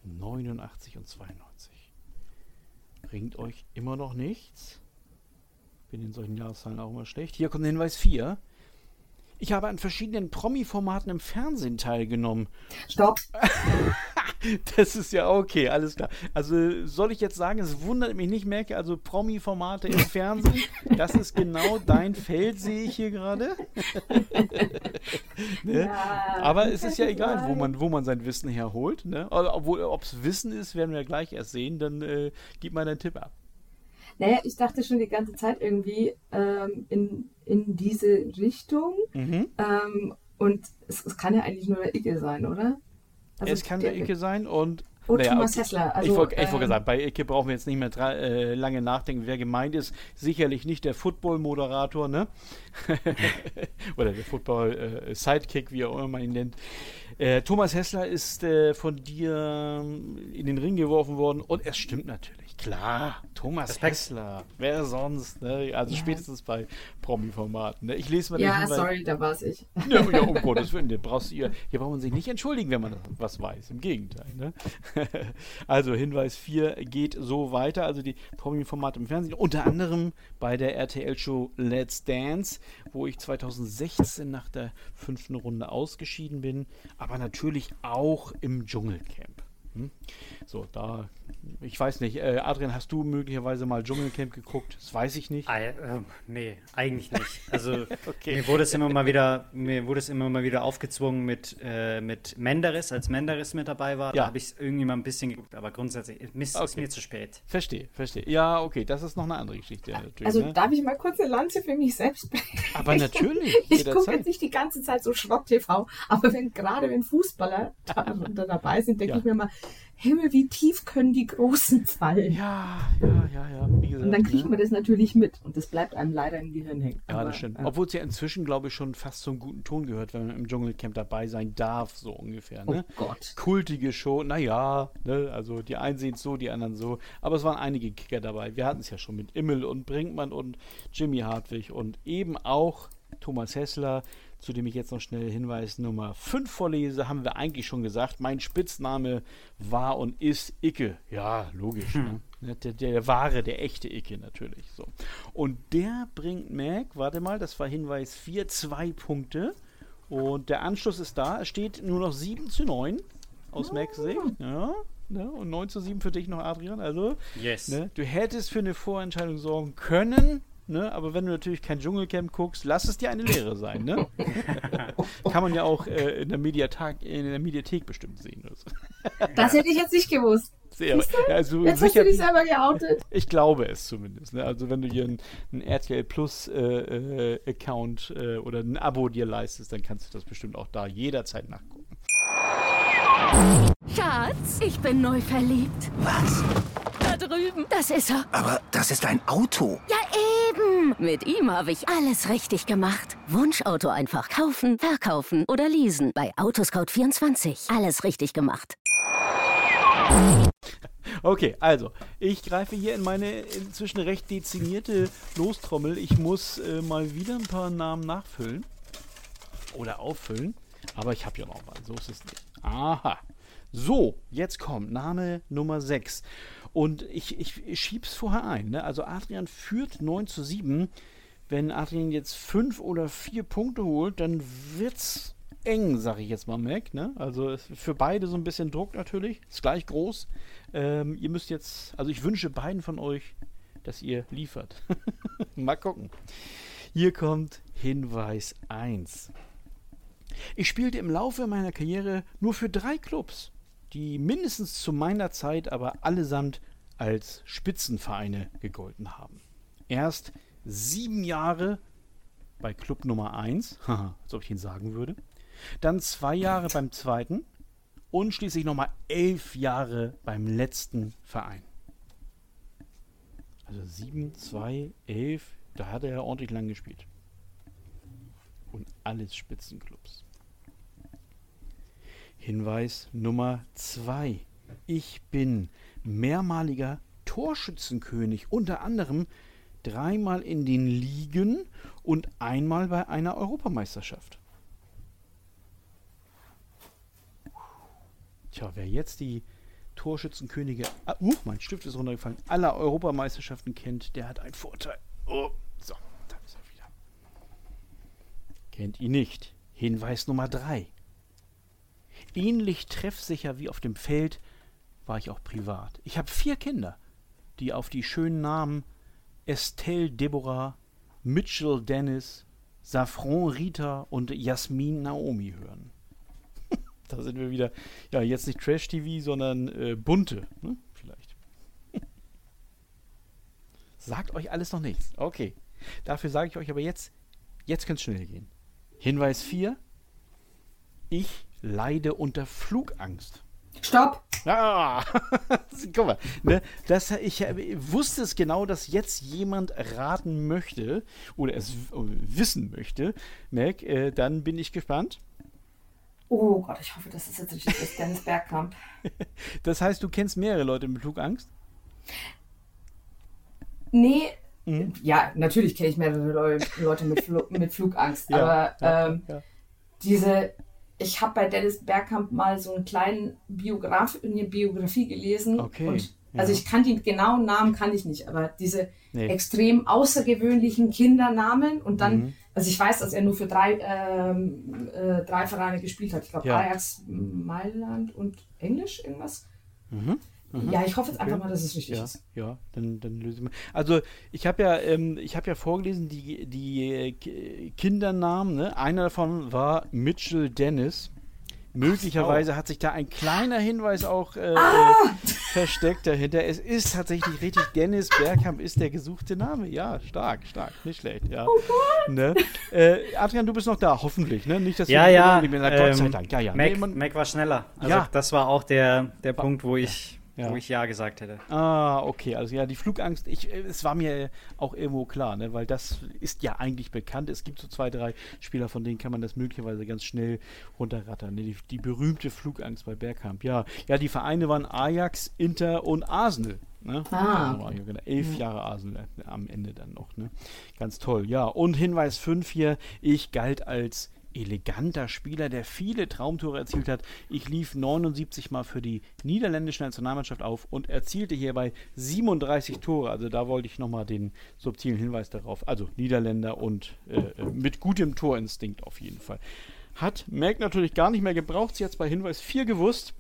'89 und 92. Bringt euch immer noch nichts. Bin in solchen Jahreszahlen auch immer schlecht. Hier kommt Hinweis 4. Ich habe an verschiedenen Promi-Formaten im Fernsehen teilgenommen. Stopp. [laughs] das ist ja okay, alles klar. Also soll ich jetzt sagen, es wundert mich nicht, merke also Promi-Formate im Fernsehen, das ist genau dein Feld, sehe ich hier gerade. [laughs] ne? ja, Aber es ist ja egal, wo man, wo man sein Wissen herholt. Ne? Obwohl, ob es Wissen ist, werden wir gleich erst sehen, dann äh, gib mal deinen Tipp ab. Naja, ich dachte schon die ganze Zeit irgendwie ähm, in, in diese Richtung. Mhm. Ähm, und es, es, kann ja eigentlich nur der Icke sein, oder? Also es kann der, der Icke sein und Oh, naja, Thomas Hessler. Also, ich wollte ähm, sagen, bei Icke brauchen wir jetzt nicht mehr äh, lange nachdenken, wer gemeint ist. Sicherlich nicht der Football-Moderator, ne? [laughs] Oder der Football-Sidekick, wie auch immer man ihn nennt. Äh, Thomas Hessler ist äh, von dir ähm, in den Ring geworfen worden und es stimmt natürlich. Klar, Thomas Respekt. Hessler. Wer sonst? Ne? Also ja. spätestens bei Promi-Formaten. Ne? Ich lese mal Ja, den sorry, da war es ich. Ja, ja, um [laughs] Gottes Willen, brauchst du, hier, hier braucht man sich nicht entschuldigen, wenn man was weiß. Im Gegenteil. Ne? [laughs] also Hinweis 4 geht so weiter. Also die Promi-Formate im Fernsehen. Unter anderem bei der RTL-Show Let's Dance, wo ich 2016 nach der fünften Runde ausgeschieden bin. Aber aber natürlich auch im Dschungelcamp. Hm? So, da, ich weiß nicht, äh, Adrian, hast du möglicherweise mal Dschungelcamp geguckt? Das weiß ich nicht. I, äh, nee, eigentlich nicht. Also [laughs] okay. mir wurde es immer mal wieder, mir wurde es immer mal wieder aufgezwungen mit, äh, mit Menderes, als Menderes mit dabei war. Ja. Da habe ich es irgendwie mal ein bisschen geguckt, aber grundsätzlich ist okay. mir zu spät. Verstehe, verstehe. Ja, okay, das ist noch eine andere Geschichte. Also ne? darf ich mal kurz eine Lanze für mich selbst Aber natürlich. [laughs] ich gucke jetzt nicht die ganze Zeit so Schrott-TV, aber wenn gerade wenn Fußballer da, da dabei sind, denke ja. ich mir mal, Himmel, wie tief können die Großen [laughs] fallen? Ja, ja, ja, ja. Gesagt, und dann kriegt ne? man das natürlich mit und das bleibt einem leider im Gehirn hängen. Ja, Aber, das stimmt. Ja. Obwohl es ja inzwischen, glaube ich, schon fast zum guten Ton gehört, wenn man im Dschungelcamp dabei sein darf, so ungefähr. Ne? Oh Gott. Kultige Show, naja, ne? also die einen sehen es so, die anderen so. Aber es waren einige Kicker dabei. Wir hatten es ja schon mit Immel und Brinkmann und Jimmy Hartwig und eben auch Thomas Hessler, zu dem ich jetzt noch schnell Hinweis Nummer 5 vorlese, haben wir eigentlich schon gesagt. Mein Spitzname war und ist Icke. Ja, logisch. Hm. Ne? Der, der, wahre, der echte Icke natürlich. So. Und der bringt Mac, warte mal, das war Hinweis 4, zwei Punkte. Und der Anschluss ist da. Es steht nur noch 7 zu 9 aus oh. Macs Sicht. Ja. Ne? Und 9 zu 7 für dich noch, Adrian. Also, yes. ne? du hättest für eine Vorentscheidung sorgen können, ne? aber wenn du natürlich kein Dschungelcamp guckst, lass es dir eine Lehre sein. Ne? [laughs] Kann man ja auch äh, in, der Mediathek, in der Mediathek bestimmt sehen. [laughs] das hätte ich jetzt nicht gewusst. Sehr, also Jetzt sicher, hast du dich selber geoutet. Ich glaube es zumindest. Ne? Also wenn du hier einen, RTL Plus äh, äh, Account äh, oder ein Abo dir leistest, dann kannst du das bestimmt auch da jederzeit nachgucken. Schatz, ich bin neu verliebt. Was? Drüben. Das ist er. Aber das ist ein Auto. Ja, eben. Mit ihm habe ich alles richtig gemacht. Wunschauto einfach kaufen, verkaufen oder leasen. Bei Autoscout24. Alles richtig gemacht. Okay, also, ich greife hier in meine inzwischen recht dezimierte Lostrommel. Ich muss äh, mal wieder ein paar Namen nachfüllen. Oder auffüllen. Aber ich habe ja noch mal. So ist es nicht. Aha. So, jetzt kommt Name Nummer 6. Und ich, ich, ich schieb's vorher ein. Ne? Also Adrian führt 9 zu 7. Wenn Adrian jetzt 5 oder 4 Punkte holt, dann wird's eng, sag ich jetzt mal, Mac. Ne? Also für beide so ein bisschen Druck natürlich. Ist gleich groß. Ähm, ihr müsst jetzt, also ich wünsche beiden von euch, dass ihr liefert. [laughs] mal gucken. Hier kommt Hinweis 1. Ich spielte im Laufe meiner Karriere nur für drei Clubs, die mindestens zu meiner Zeit aber allesamt als Spitzenvereine gegolten haben. Erst sieben Jahre bei Club Nummer 1, [laughs] als ob ich ihn sagen würde, dann zwei Jahre beim zweiten und schließlich nochmal elf Jahre beim letzten Verein. Also sieben, zwei, elf, da hat er ja ordentlich lang gespielt. Und alles Spitzenclubs. Hinweis Nummer zwei. Ich bin mehrmaliger Torschützenkönig, unter anderem dreimal in den Ligen und einmal bei einer Europameisterschaft. Tja, wer jetzt die Torschützenkönige, ah, uh, mein Stift ist runtergefallen, aller Europameisterschaften kennt, der hat einen Vorteil. Oh, so, da ist er wieder. Kennt ihn nicht. Hinweis Nummer drei. Ähnlich treffsicher wie auf dem Feld war ich auch privat. Ich habe vier Kinder, die auf die schönen Namen Estelle Deborah, Mitchell Dennis, Safran Rita und Jasmin Naomi hören. [laughs] da sind wir wieder, ja, jetzt nicht Trash-TV, sondern äh, bunte, ne? vielleicht. [laughs] Sagt euch alles noch nichts. Okay. Dafür sage ich euch aber jetzt, jetzt könnte es schnell gehen. Hinweis 4. Ich leide unter Flugangst. Stopp! Ah, [laughs] guck mal, ne, das, ich, ich wusste es genau, dass jetzt jemand raten möchte oder es wissen möchte. Mac, äh, dann bin ich gespannt. Oh Gott, ich hoffe, das ist jetzt richtig das Dennis Bergkamp. [laughs] das heißt, du kennst mehrere Leute mit Flugangst? Nee, mhm. ja, natürlich kenne ich mehrere Leute mit, Fl mit Flugangst, ja, aber ja, ähm, ja. diese ich habe bei Dennis Bergkamp mal so einen kleinen Biograf, eine Biografie gelesen. Okay. Und, also ich kann die genauen Namen kann ich nicht, aber diese nee. extrem außergewöhnlichen Kindernamen und dann, mhm. also ich weiß, dass er nur für drei, ähm, äh, drei Vereine gespielt hat. Ich glaube ja. Ajax, Mailand und Englisch irgendwas. Mhm. Mhm. Ja, ich hoffe jetzt einfach okay. mal, dass es richtig ja, ist. Ja, dann, dann lösen wir. Also ich habe ja, ähm, ich habe ja vorgelesen, die, die äh, Kindernamen, ne? Einer davon war Mitchell Dennis. Möglicherweise hat sich da ein kleiner Hinweis auch äh, ah! äh, versteckt dahinter. Es ist tatsächlich richtig, Dennis Bergkamp ist der gesuchte Name. Ja, stark, stark, nicht schlecht. Ja. Oh ne? äh, Adrian, du bist noch da, hoffentlich. Ne? Nicht, dass ja, ja. Gott ähm, sei Dank. Ja, ja. Mac, nee, Mac war schneller. Also ja. das war auch der, der Punkt, wo ich ja. Wo ich Ja gesagt hätte. Ah, okay. Also ja, die Flugangst, ich, es war mir auch irgendwo klar, ne? weil das ist ja eigentlich bekannt. Es gibt so zwei, drei Spieler, von denen kann man das möglicherweise ganz schnell runterrattern. Ne? Die, die berühmte Flugangst bei Bergkamp. Ja, ja, die Vereine waren Ajax, Inter und Arsenal. Ne? Ah. Also, genau, elf Jahre Arsenal am Ende dann noch. Ne? Ganz toll. Ja, und Hinweis 5 hier, ich galt als eleganter Spieler, der viele Traumtore erzielt hat. Ich lief 79 Mal für die niederländische Nationalmannschaft auf und erzielte hierbei 37 Tore. Also da wollte ich nochmal den subtilen Hinweis darauf. Also Niederländer und äh, äh, mit gutem Torinstinkt auf jeden Fall. Hat Merck natürlich gar nicht mehr gebraucht. Sie hat es bei Hinweis 4 gewusst.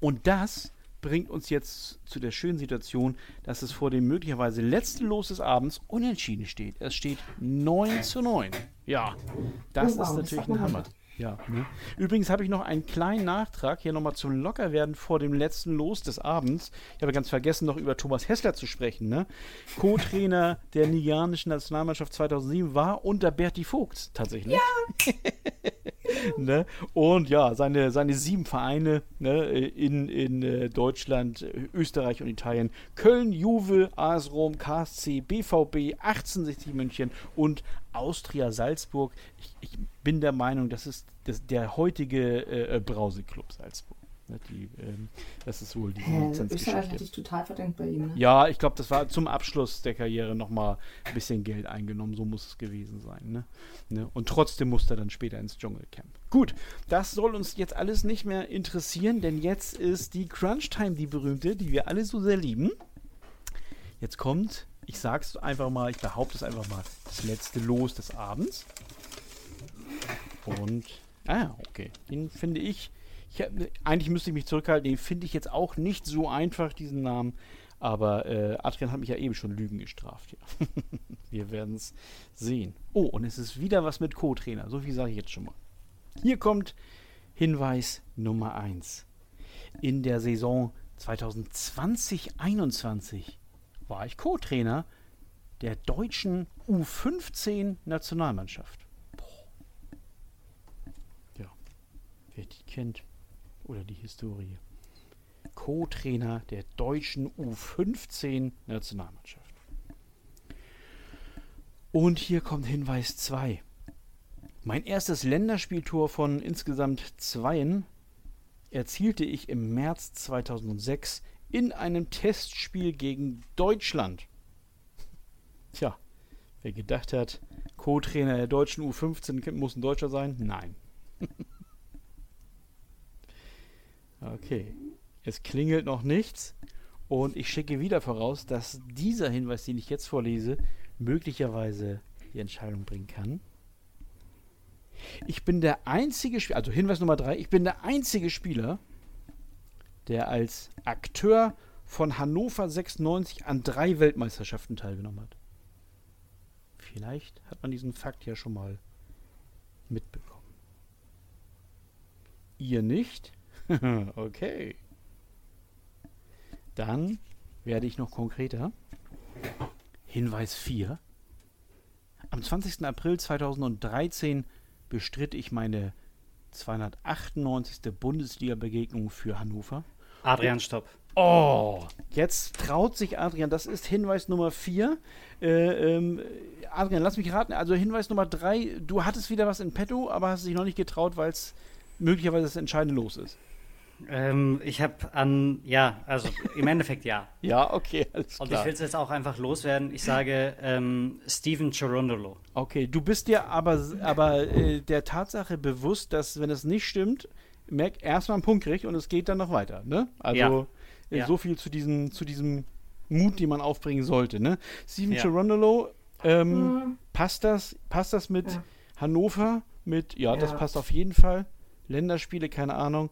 Und das bringt uns jetzt zu der schönen Situation, dass es vor dem möglicherweise letzten Los des Abends unentschieden steht. Es steht 9 zu 9. Ja, das oh, wow, ist natürlich ein Hammer. Ja, ne? Übrigens habe ich noch einen kleinen Nachtrag hier nochmal zum Lockerwerden vor dem letzten Los des Abends. Ich habe ganz vergessen, noch über Thomas Hessler zu sprechen. Ne? Co-Trainer [laughs] der nigerianischen Nationalmannschaft 2007 war unter Berti Vogt tatsächlich. Ja. [laughs] [laughs] ne? Und ja, seine, seine sieben Vereine ne, in, in äh, Deutschland, Österreich und Italien: Köln, Juve, AS Rom, KSC, BVB, 1860 München und Austria Salzburg. Ich, ich bin der Meinung, das ist das, der heutige äh, äh Brauseclub Salzburg. Ne, die, ähm, das ist wohl die Hä, Österreich hatte ich total verdrängt bei ihm. Ne? Ja, ich glaube, das war zum Abschluss der Karriere nochmal ein bisschen Geld eingenommen. So muss es gewesen sein. Ne? Ne? Und trotzdem musste er dann später ins Dschungelcamp. Gut, das soll uns jetzt alles nicht mehr interessieren, denn jetzt ist die Crunch Time, die berühmte, die wir alle so sehr lieben. Jetzt kommt, ich sag's einfach mal, ich behaupte es einfach mal, das letzte Los des Abends. Und, ah, okay, den finde ich ich hab, eigentlich müsste ich mich zurückhalten, den finde ich jetzt auch nicht so einfach, diesen Namen. Aber äh, Adrian hat mich ja eben schon Lügen gestraft. Ja. [laughs] Wir werden es sehen. Oh, und es ist wieder was mit Co-Trainer. So viel sage ich jetzt schon mal. Hier kommt Hinweis Nummer 1. In der Saison 2020-21 war ich Co-Trainer der deutschen U15-Nationalmannschaft. Ja, wer die kennt, oder die Historie. Co-Trainer der deutschen U15-Nationalmannschaft. Und hier kommt Hinweis 2. Mein erstes Länderspieltor von insgesamt zweien erzielte ich im März 2006 in einem Testspiel gegen Deutschland. Tja, wer gedacht hat, Co-Trainer der deutschen U15 muss ein Deutscher sein? Nein. [laughs] Okay. Es klingelt noch nichts. Und ich schicke wieder voraus, dass dieser Hinweis, den ich jetzt vorlese, möglicherweise die Entscheidung bringen kann. Ich bin der einzige Spieler, also Hinweis Nummer drei, ich bin der einzige Spieler, der als Akteur von Hannover 96 an drei Weltmeisterschaften teilgenommen hat. Vielleicht hat man diesen Fakt ja schon mal mitbekommen. Ihr nicht? [laughs] okay. Dann werde ich noch konkreter. Hinweis 4. Am 20. April 2013 bestritt ich meine 298. Bundesliga-Begegnung für Hannover. Adrian, stopp. Oh, jetzt traut sich Adrian. Das ist Hinweis Nummer 4. Äh, ähm, Adrian, lass mich raten. Also Hinweis Nummer 3. Du hattest wieder was in petto, aber hast dich noch nicht getraut, weil es möglicherweise das Entscheidende los ist. Ähm, ich habe an, ja, also im Endeffekt ja. [laughs] ja, okay, alles klar. Und ich will es jetzt auch einfach loswerden. Ich sage ähm, Steven Cherundolo. Okay, du bist dir aber, aber äh, der Tatsache bewusst, dass, wenn es nicht stimmt, Mac erstmal einen Punkt kriegt und es geht dann noch weiter, ne? Also ja. Äh, ja. so viel zu diesem, zu diesem Mut, den man aufbringen sollte, ne? Steven ja. Cherundolo, ähm, mhm. passt das, passt das mit ja. Hannover? Mit, ja, das passt auf jeden Fall. Länderspiele, keine Ahnung.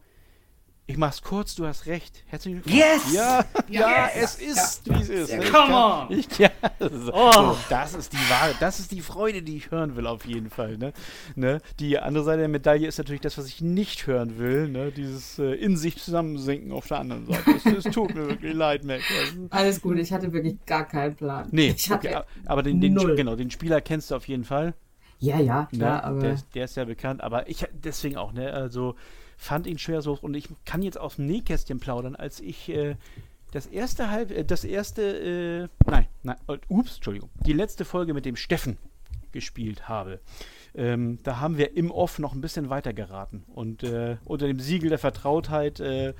Ich mach's kurz, du hast recht. Herzlichen Glückwunsch. Yes! Ja, ja, ja es ist, ja, wie es ist. Ja, come on! Ich, ja, so, oh. so, das ist die Ware, das ist die Freude, die ich hören will, auf jeden Fall. Ne? Ne? Die andere Seite der Medaille ist natürlich das, was ich nicht hören will. Ne? Dieses äh, in sich zusammensinken auf der anderen Seite. Es, es tut mir wirklich leid, Mac. Alles gut, ich hatte wirklich gar keinen Plan. Nee, okay, aber den, den, genau, den Spieler kennst du auf jeden Fall. Ja, ja, klar, ne? aber. Der, der, ist ja bekannt, aber ich deswegen auch, ne? Also fand ihn schwer so. Und ich kann jetzt aus dem Nähkästchen plaudern, als ich äh, das erste halb, äh, das erste, äh, nein, nein, äh, ups, Entschuldigung, die letzte Folge mit dem Steffen gespielt habe. Ähm, da haben wir im Off noch ein bisschen weiter geraten. Und äh, unter dem Siegel der Vertrautheit, äh,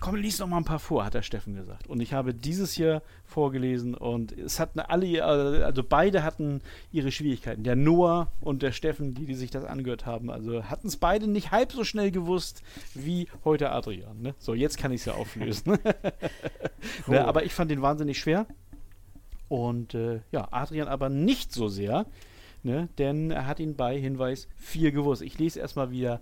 komm, lies noch mal ein paar vor, hat der Steffen gesagt. Und ich habe dieses hier vorgelesen und es hatten alle, also beide hatten ihre Schwierigkeiten. Der Noah und der Steffen, die, die sich das angehört haben, also hatten es beide nicht halb so schnell gewusst wie heute Adrian. Ne? So, jetzt kann ich es ja auflösen. [laughs] ne, aber ich fand den wahnsinnig schwer. Und äh, ja, Adrian aber nicht so sehr ne? denn er hat ihn bei Hinweis 4 gewusst. Ich lese erstmal wieder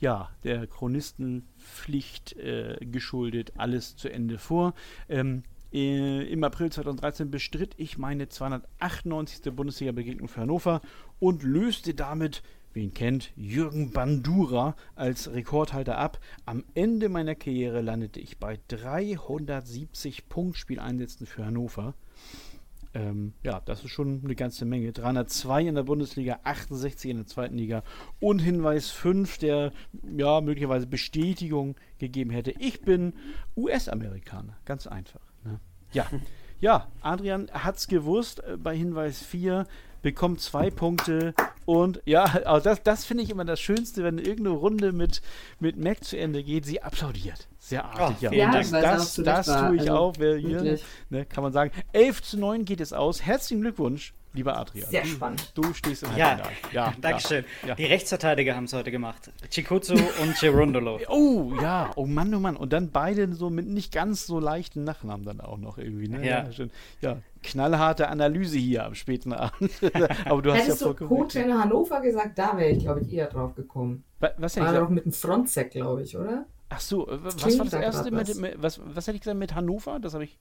ja, der Chronistenpflicht äh, geschuldet alles zu Ende vor. Ähm, äh, Im April 2013 bestritt ich meine 298. Bundesliga-Begegnung für Hannover und löste damit, wen kennt, Jürgen Bandura als Rekordhalter ab. Am Ende meiner Karriere landete ich bei 370 Punktspieleinsätzen für Hannover. Ähm, ja, das ist schon eine ganze Menge. 302 in der Bundesliga, 68 in der zweiten Liga und Hinweis 5, der ja möglicherweise Bestätigung gegeben hätte. Ich bin US-Amerikaner, ganz einfach. Ne? Ja. [laughs] Ja, Adrian hat's gewusst äh, bei Hinweis 4 bekommt zwei Punkte und ja, also das, das finde ich immer das Schönste, wenn irgendeine Runde mit, mit Mac zu Ende geht, sie applaudiert. Sehr artig, oh, ja. das, das, das, das tue ich also, auch. Wer hier, ne, kann man sagen. 11 zu 9 geht es aus. Herzlichen Glückwunsch lieber Adrian. Sehr spannend. Du stehst im Ja, [laughs] ja Dankeschön. Ja. Die Rechtsverteidiger haben es heute gemacht. Chikutsu und Gerundolo. [laughs] Oh, ja. Oh Mann, oh Mann. Und dann beide so mit nicht ganz so leichten Nachnamen dann auch noch irgendwie. Ne? Ja. Ja, ja, knallharte Analyse hier am späten Abend. [laughs] Aber du hast Hättest ja du Co-Trainer Hannover gesagt, da wäre ich, glaube ich, eher drauf gekommen. Was, was War doch mit dem Frontsack, glaube ich, oder? Ach so, was war das erste mit, mit, was, was hätte ich gesagt mit Hannover? Das habe ich.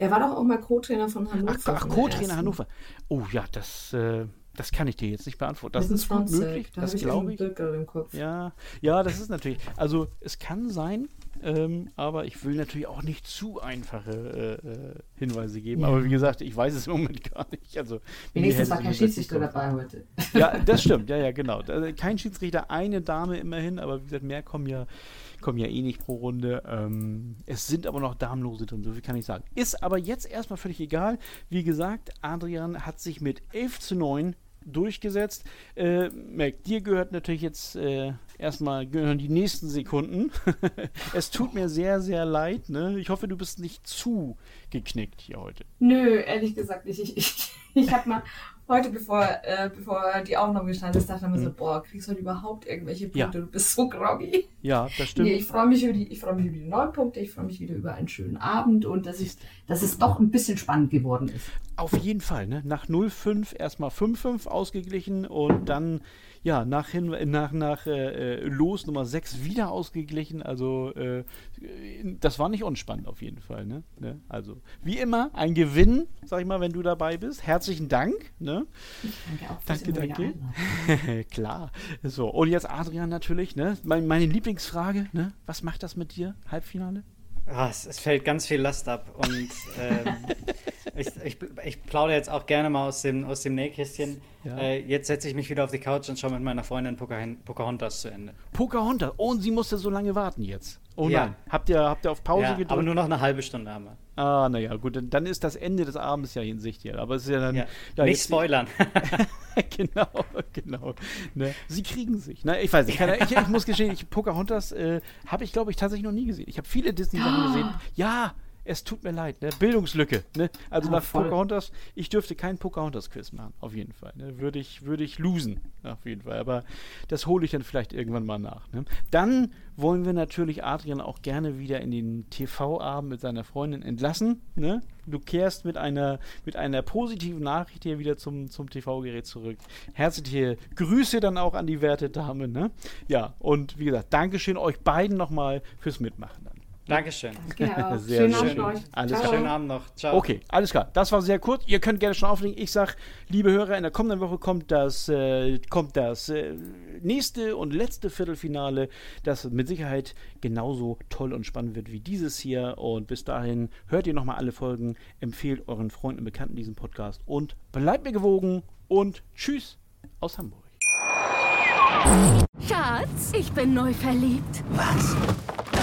Er war doch auch mal Co-Trainer von Hannover. Ach, ach Co-Trainer Hannover. Oh ja, das, äh, das kann ich dir jetzt nicht beantworten. Das ist gut möglich, da das glaube ich. Im Kopf. Ja, ja, das ist natürlich. Also es kann sein, ähm, aber ich will natürlich auch nicht zu einfache äh, äh Hinweise geben. Ja. Aber wie gesagt, ich weiß es im Moment [laughs] gar nicht. Also, Wenigstens war kein Schiedsrichter dabei heute. Ja, das stimmt. Ja, ja, genau. Kein Schiedsrichter, eine Dame immerhin, aber wie gesagt, mehr kommen ja kommen ja eh nicht pro Runde. Ähm, es sind aber noch Damenlose drin, so viel kann ich sagen. Ist aber jetzt erstmal völlig egal. Wie gesagt, Adrian hat sich mit 11 zu 9 durchgesetzt. Äh, Mac, dir gehört natürlich jetzt äh, erstmal gehören die nächsten Sekunden. [laughs] es tut mir sehr, sehr leid. Ne? Ich hoffe, du bist nicht zu geknickt hier heute. Nö, ehrlich gesagt nicht. Ich, ich, ich habe mal heute, bevor, äh, bevor die Aufnahme gestartet ist, dachte ich mir mhm. so, boah, kriegst du heute überhaupt irgendwelche Punkte? Ja. Du bist so groggy. Ja, das stimmt. Nee, ich freue mich, über die, freu mich über die neun Punkte, ich freue mich wieder über einen schönen Abend und dass, ich, dass es doch ein bisschen spannend geworden ist. Auf jeden Fall, ne? Nach 0-5 erstmal 5-5 ausgeglichen und dann ja, nach, hin, nach, nach äh, äh Los Nummer 6 wieder ausgeglichen. Also äh, das war nicht unspannend auf jeden Fall. Ne? ne? Also wie immer ein Gewinn, sag ich mal, wenn du dabei bist. Herzlichen Dank. Ne? Danke auch. Danke, danke. [laughs] Klar. So, und jetzt Adrian natürlich. Ne? Meine, meine Lieblingsfrage, ne? was macht das mit dir, Halbfinale? Ah, es, es, fällt ganz viel Last ab und ähm, [laughs] ich, ich, ich, plaudere jetzt auch gerne mal aus dem, aus dem Nähkästchen. Ja. Äh, jetzt setze ich mich wieder auf die Couch und schaue mit meiner Freundin Pocahontas zu Ende. Pocahontas? Oh, und sie musste so lange warten jetzt. Oh ja. nein. Habt ihr, habt ihr auf Pause ja, gedrückt? Aber nur noch eine halbe Stunde haben wir. Ah, naja, gut, dann, dann ist das Ende des Abends ja in Sicht hier. Aber es ist ja dann. Ja. Ja, nicht spoilern. [laughs] genau, genau. Ne? Sie kriegen sich. Ne? Ich weiß nicht. Ich, ich, muss gestehen, ich, Pocahontas äh, habe ich, glaube ich, tatsächlich noch nie gesehen. Ich habe viele Disney-Sachen gesehen. Ja, es tut mir leid, ne? Bildungslücke. Ne? Also ja, nach voll. Pocahontas, ich dürfte kein Pocahontas-Quiz machen, auf jeden Fall. Ne? Würde ich, würde ich losen, auf jeden Fall. Aber das hole ich dann vielleicht irgendwann mal nach. Ne? Dann wollen wir natürlich Adrian auch gerne wieder in den TV-Abend mit seiner Freundin entlassen. Ne? Du kehrst mit einer, mit einer positiven Nachricht hier wieder zum, zum TV-Gerät zurück. Herzliche Grüße dann auch an die werte Dame. Ne? Ja, und wie gesagt, Dankeschön euch beiden nochmal fürs Mitmachen. Dankeschön. Danke [laughs] sehr schönen schön. Abend noch. Alles Schönen Abend noch. Ciao. Okay, alles klar. Das war sehr kurz. Ihr könnt gerne schon auflegen. Ich sage, liebe Hörer, in der kommenden Woche kommt das, äh, kommt das äh, nächste und letzte Viertelfinale, das mit Sicherheit genauso toll und spannend wird wie dieses hier. Und bis dahin hört ihr nochmal alle Folgen, empfehlt euren Freunden und Bekannten diesen Podcast und bleibt mir gewogen und tschüss aus Hamburg. Schatz, ich bin neu verliebt. Was?